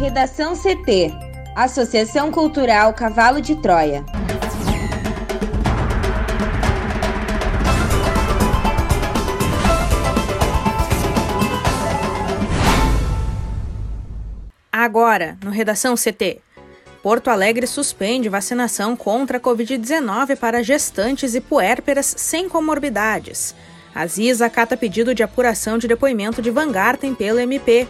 Redação CT Associação Cultural Cavalo de Troia. Agora, no Redação CT. Porto Alegre suspende vacinação contra a Covid-19 para gestantes e puérperas sem comorbidades. A ZIS acata pedido de apuração de depoimento de Van Garten pelo MP.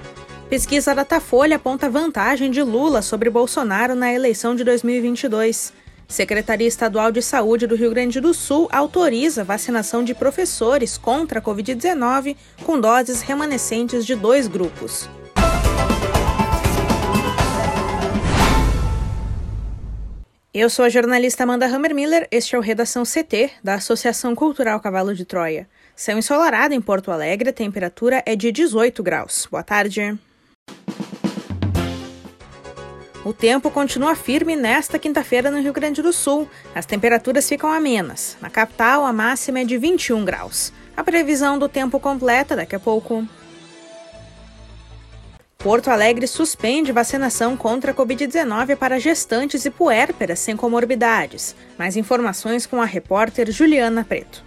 Pesquisa Datafolha aponta vantagem de Lula sobre Bolsonaro na eleição de 2022. Secretaria Estadual de Saúde do Rio Grande do Sul autoriza vacinação de professores contra a Covid-19 com doses remanescentes de dois grupos. Eu sou a jornalista Amanda Hammermiller, este é o Redação CT, da Associação Cultural Cavalo de Troia. Céu ensolarado em Porto Alegre, a temperatura é de 18 graus. Boa tarde. O tempo continua firme nesta quinta-feira no Rio Grande do Sul. As temperaturas ficam amenas. Na capital, a máxima é de 21 graus. A previsão do tempo completa daqui a pouco. Porto Alegre suspende vacinação contra a Covid-19 para gestantes e puérperas sem comorbidades. Mais informações com a repórter Juliana Preto.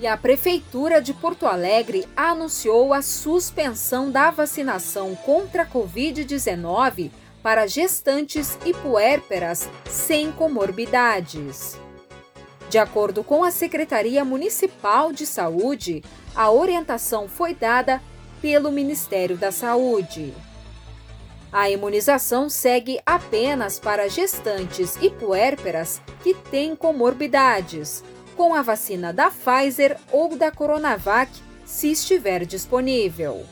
E a Prefeitura de Porto Alegre anunciou a suspensão da vacinação contra a Covid-19 para gestantes e puérperas sem comorbidades. De acordo com a Secretaria Municipal de Saúde, a orientação foi dada pelo Ministério da Saúde. A imunização segue apenas para gestantes e puérperas que têm comorbidades, com a vacina da Pfizer ou da Coronavac, se estiver disponível.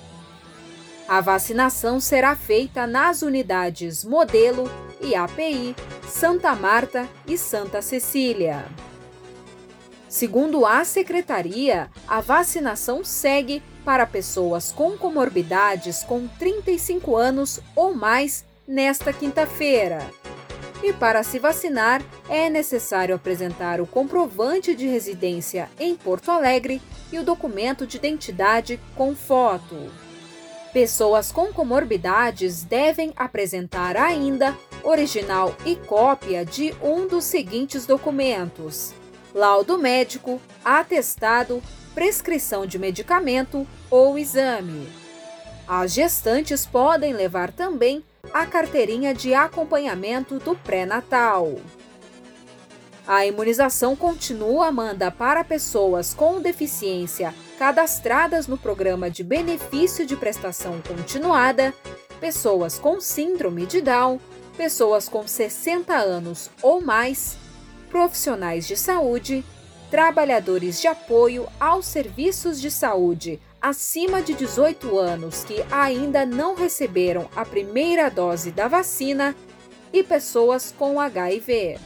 A vacinação será feita nas unidades Modelo e API, Santa Marta e Santa Cecília. Segundo a secretaria, a vacinação segue para pessoas com comorbidades com 35 anos ou mais nesta quinta-feira. E para se vacinar, é necessário apresentar o comprovante de residência em Porto Alegre e o documento de identidade com foto. Pessoas com comorbidades devem apresentar ainda original e cópia de um dos seguintes documentos: laudo médico, atestado, prescrição de medicamento ou exame. As gestantes podem levar também a carteirinha de acompanhamento do pré-natal. A imunização continua, Amanda, para pessoas com deficiência cadastradas no programa de benefício de prestação continuada, pessoas com síndrome de Down, pessoas com 60 anos ou mais profissionais de saúde, trabalhadores de apoio aos serviços de saúde acima de 18 anos que ainda não receberam a primeira dose da vacina e pessoas com HIV.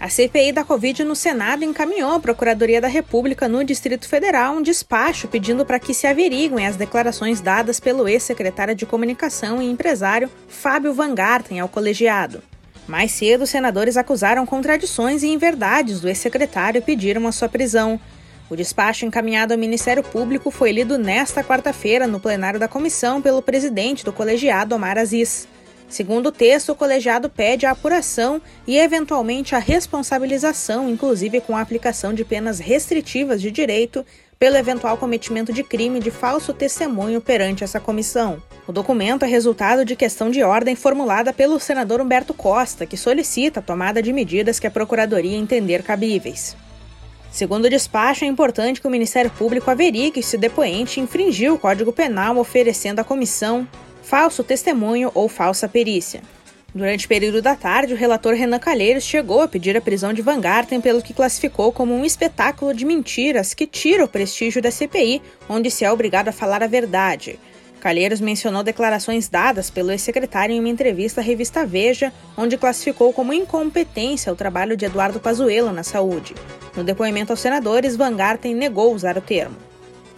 A CPI da Covid no Senado encaminhou à Procuradoria da República no Distrito Federal um despacho pedindo para que se averiguem as declarações dadas pelo ex-secretário de Comunicação e empresário Fábio Van Garten ao colegiado. Mais cedo, senadores acusaram contradições e inverdades do ex-secretário e pediram a sua prisão. O despacho encaminhado ao Ministério Público foi lido nesta quarta-feira no plenário da comissão pelo presidente do colegiado, Omar Aziz. Segundo o texto, o colegiado pede a apuração e, eventualmente, a responsabilização, inclusive com a aplicação de penas restritivas de direito, pelo eventual cometimento de crime de falso testemunho perante essa comissão. O documento é resultado de questão de ordem formulada pelo senador Humberto Costa, que solicita a tomada de medidas que a Procuradoria entender cabíveis. Segundo o despacho, é importante que o Ministério Público averigue se o depoente infringiu o Código Penal oferecendo à comissão falso testemunho ou falsa perícia. Durante o período da tarde, o relator Renan Calheiros chegou a pedir a prisão de Van Garten pelo que classificou como um espetáculo de mentiras que tira o prestígio da CPI, onde se é obrigado a falar a verdade. Calheiros mencionou declarações dadas pelo ex-secretário em uma entrevista à revista Veja, onde classificou como incompetência o trabalho de Eduardo Pazuello na saúde. No depoimento aos senadores, Van Garten negou usar o termo.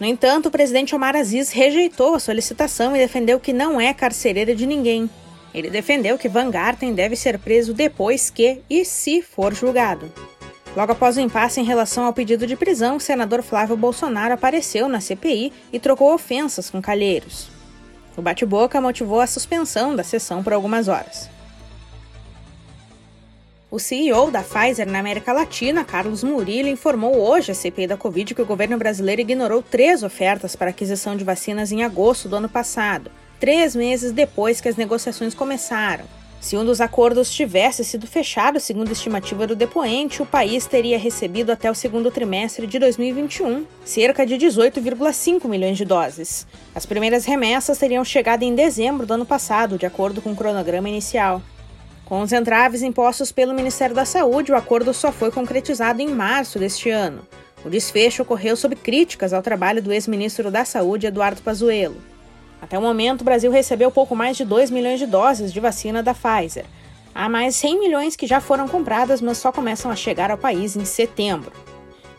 No entanto, o presidente Omar Aziz rejeitou a solicitação e defendeu que não é carcereira de ninguém. Ele defendeu que Van Garten deve ser preso depois que e se for julgado. Logo após o impasse em relação ao pedido de prisão, o senador Flávio Bolsonaro apareceu na CPI e trocou ofensas com Calheiros. O bate-boca motivou a suspensão da sessão por algumas horas. O CEO da Pfizer na América Latina, Carlos Murillo, informou hoje à CPI da Covid que o governo brasileiro ignorou três ofertas para aquisição de vacinas em agosto do ano passado, três meses depois que as negociações começaram. Se um dos acordos tivesse sido fechado, segundo a estimativa do depoente, o país teria recebido até o segundo trimestre de 2021 cerca de 18,5 milhões de doses. As primeiras remessas teriam chegado em dezembro do ano passado, de acordo com o cronograma inicial. Com os entraves impostos pelo Ministério da Saúde, o acordo só foi concretizado em março deste ano. O desfecho ocorreu sob críticas ao trabalho do ex-ministro da Saúde, Eduardo Pazuello. Até o momento, o Brasil recebeu pouco mais de 2 milhões de doses de vacina da Pfizer. Há mais 100 milhões que já foram compradas, mas só começam a chegar ao país em setembro.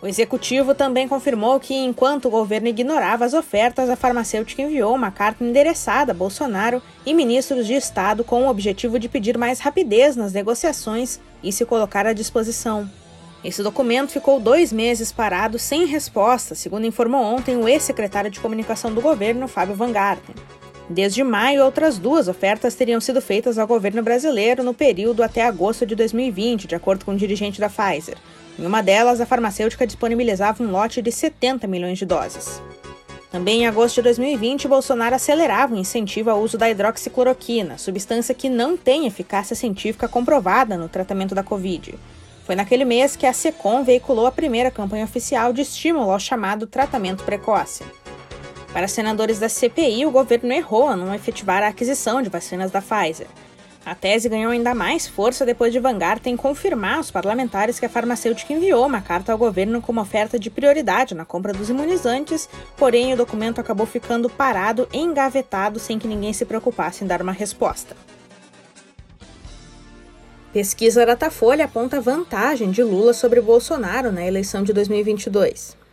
O executivo também confirmou que, enquanto o governo ignorava as ofertas, a farmacêutica enviou uma carta endereçada a Bolsonaro e ministros de Estado com o objetivo de pedir mais rapidez nas negociações e se colocar à disposição. Esse documento ficou dois meses parado sem resposta, segundo informou ontem o ex-secretário de comunicação do governo, Fábio Van Garten. Desde maio, outras duas ofertas teriam sido feitas ao governo brasileiro no período até agosto de 2020, de acordo com o dirigente da Pfizer. Em uma delas, a farmacêutica disponibilizava um lote de 70 milhões de doses. Também em agosto de 2020, Bolsonaro acelerava o incentivo ao uso da hidroxicloroquina, substância que não tem eficácia científica comprovada no tratamento da Covid. Foi naquele mês que a SECOM veiculou a primeira campanha oficial de estímulo ao chamado tratamento precoce. Para senadores da CPI, o governo errou a não efetivar a aquisição de vacinas da Pfizer. A tese ganhou ainda mais força depois de Van Garten confirmar aos parlamentares que a farmacêutica enviou uma carta ao governo com uma oferta de prioridade na compra dos imunizantes, porém o documento acabou ficando parado, engavetado, sem que ninguém se preocupasse em dar uma resposta. Pesquisa Datafolha aponta vantagem de Lula sobre Bolsonaro na eleição de 2022.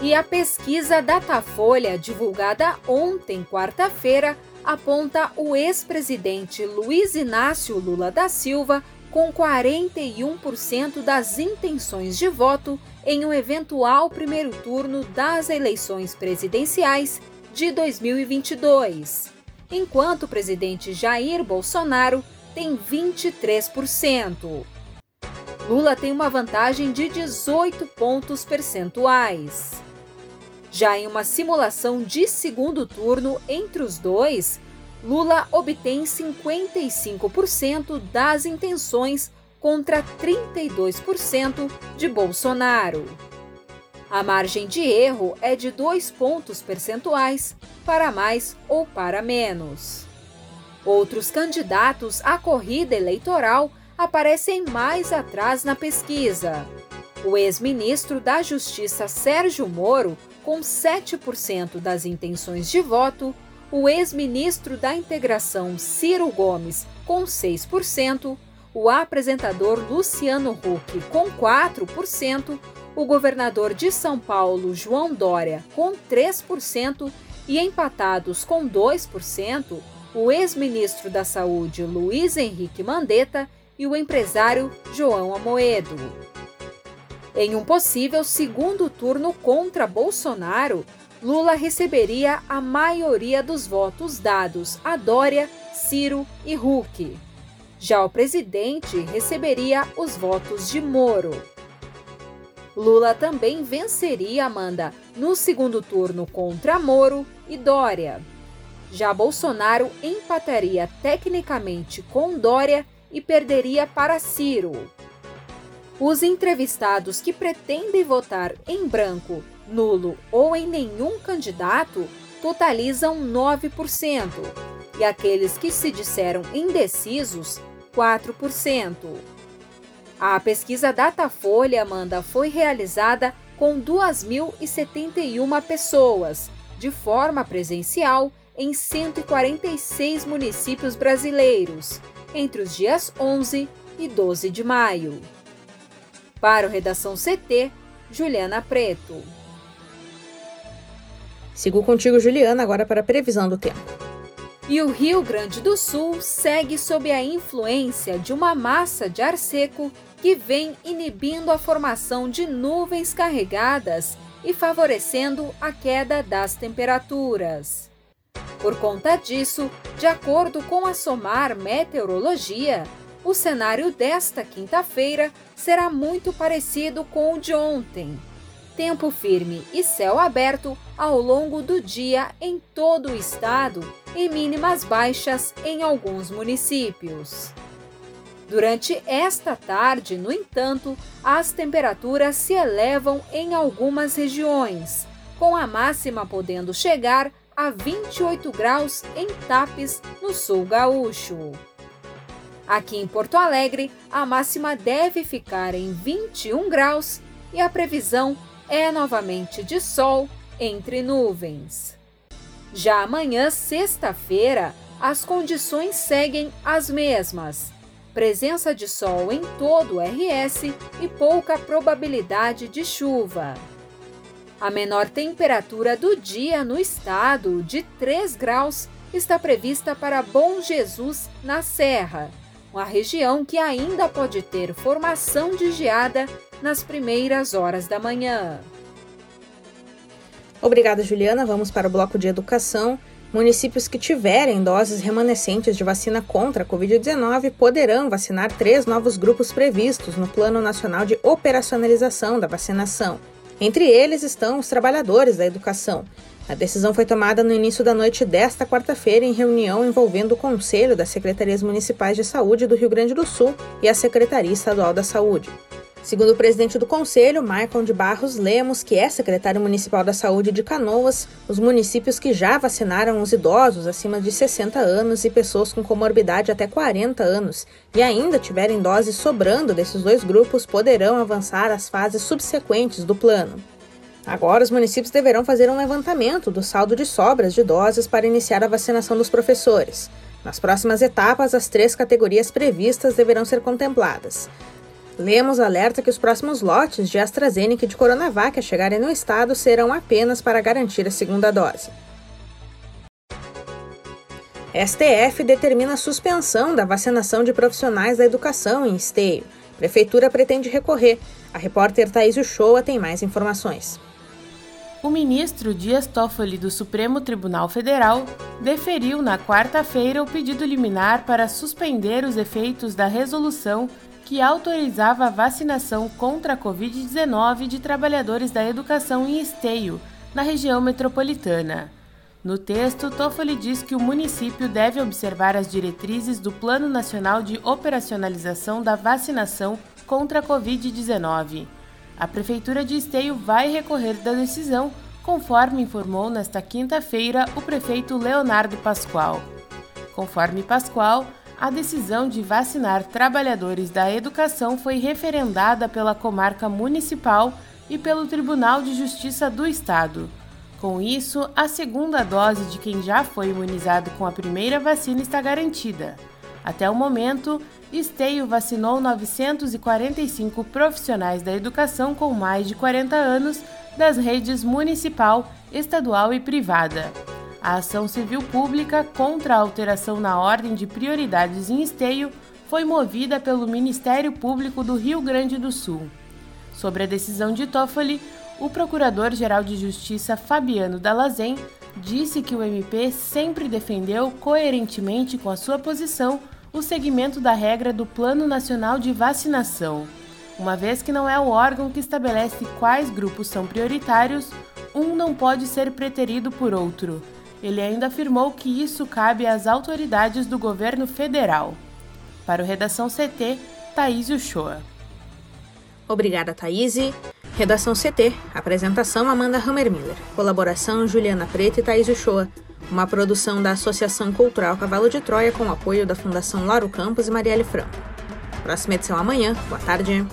E a pesquisa Datafolha, divulgada ontem, quarta-feira, aponta o ex-presidente Luiz Inácio Lula da Silva com 41% das intenções de voto em um eventual primeiro turno das eleições presidenciais de 2022, enquanto o presidente Jair Bolsonaro tem 23%. Lula tem uma vantagem de 18 pontos percentuais. Já em uma simulação de segundo turno entre os dois, Lula obtém 55% das intenções contra 32% de Bolsonaro. A margem de erro é de dois pontos percentuais para mais ou para menos. Outros candidatos à corrida eleitoral aparecem mais atrás na pesquisa. O ex-ministro da Justiça Sérgio Moro com 7% das intenções de voto, o ex-ministro da Integração Ciro Gomes, com 6%, o apresentador Luciano Huck, com 4%, o governador de São Paulo, João Dória, com 3%, e empatados com 2%, o ex-ministro da Saúde, Luiz Henrique Mandetta, e o empresário João Amoedo. Em um possível segundo turno contra Bolsonaro, Lula receberia a maioria dos votos dados a Dória, Ciro e Huck. Já o presidente receberia os votos de Moro. Lula também venceria Amanda no segundo turno contra Moro e Dória. Já Bolsonaro empataria tecnicamente com Dória e perderia para Ciro. Os entrevistados que pretendem votar em branco, nulo ou em nenhum candidato totalizam 9%, e aqueles que se disseram indecisos, 4%. A pesquisa Datafolha, Amanda, foi realizada com 2.071 pessoas, de forma presencial, em 146 municípios brasileiros, entre os dias 11 e 12 de maio. Para o Redação CT, Juliana Preto. Sigo contigo, Juliana, agora para a previsão do tempo. E o Rio Grande do Sul segue sob a influência de uma massa de ar seco que vem inibindo a formação de nuvens carregadas e favorecendo a queda das temperaturas. Por conta disso, de acordo com a SOMAR Meteorologia, o cenário desta quinta-feira será muito parecido com o de ontem. Tempo firme e céu aberto ao longo do dia em todo o estado e mínimas baixas em alguns municípios. Durante esta tarde, no entanto, as temperaturas se elevam em algumas regiões, com a máxima podendo chegar a 28 graus em Tapes, no sul gaúcho. Aqui em Porto Alegre, a máxima deve ficar em 21 graus e a previsão é novamente de sol entre nuvens. Já amanhã, sexta-feira, as condições seguem as mesmas presença de sol em todo o RS e pouca probabilidade de chuva. A menor temperatura do dia no estado, de 3 graus, está prevista para Bom Jesus, na Serra, uma região que ainda pode ter formação de geada nas primeiras horas da manhã. Obrigada, Juliana. Vamos para o bloco de educação. Municípios que tiverem doses remanescentes de vacina contra a Covid-19 poderão vacinar três novos grupos previstos no Plano Nacional de Operacionalização da Vacinação. Entre eles estão os trabalhadores da educação. A decisão foi tomada no início da noite desta quarta-feira em reunião envolvendo o Conselho das Secretarias Municipais de Saúde do Rio Grande do Sul e a Secretaria Estadual da Saúde. Segundo o presidente do Conselho, Maicon de Barros Lemos, que é secretário municipal da Saúde de Canoas, os municípios que já vacinaram os idosos acima de 60 anos e pessoas com comorbidade até 40 anos e ainda tiverem doses sobrando desses dois grupos poderão avançar às fases subsequentes do plano. Agora, os municípios deverão fazer um levantamento do saldo de sobras de doses para iniciar a vacinação dos professores. Nas próximas etapas, as três categorias previstas deverão ser contempladas. Lemos alerta que os próximos lotes de AstraZeneca e de Coronavac a chegarem no estado serão apenas para garantir a segunda dose. STF determina a suspensão da vacinação de profissionais da educação em esteio. Prefeitura pretende recorrer. A repórter Thaís Uchoa tem mais informações. O ministro Dias Toffoli do Supremo Tribunal Federal deferiu na quarta-feira o pedido liminar para suspender os efeitos da resolução que autorizava a vacinação contra a Covid-19 de trabalhadores da educação em Esteio, na região metropolitana. No texto, Toffoli diz que o município deve observar as diretrizes do Plano Nacional de Operacionalização da Vacinação contra a Covid-19. A Prefeitura de Esteio vai recorrer da decisão, conforme informou nesta quinta-feira o prefeito Leonardo Pascoal. Conforme Pascoal, a decisão de vacinar trabalhadores da educação foi referendada pela comarca municipal e pelo Tribunal de Justiça do Estado. Com isso, a segunda dose de quem já foi imunizado com a primeira vacina está garantida. Até o momento, Esteio vacinou 945 profissionais da educação com mais de 40 anos das redes municipal, estadual e privada. A ação civil pública contra a alteração na ordem de prioridades em esteio foi movida pelo Ministério Público do Rio Grande do Sul. Sobre a decisão de Toffoli, o Procurador-Geral de Justiça Fabiano Dalazen disse que o MP sempre defendeu coerentemente com a sua posição o segmento da regra do Plano Nacional de Vacinação. Uma vez que não é o órgão que estabelece quais grupos são prioritários, um não pode ser preterido por outro. Ele ainda afirmou que isso cabe às autoridades do governo federal. Para o Redação CT, Thaís Uchoa. Obrigada, Thaís. Redação CT. Apresentação Amanda Hammermiller. Colaboração Juliana Preta e Thaís Uchoa. Uma produção da Associação Cultural Cavalo de Troia com apoio da Fundação Laro Campos e Marielle Franco. Próxima edição amanhã. Boa tarde.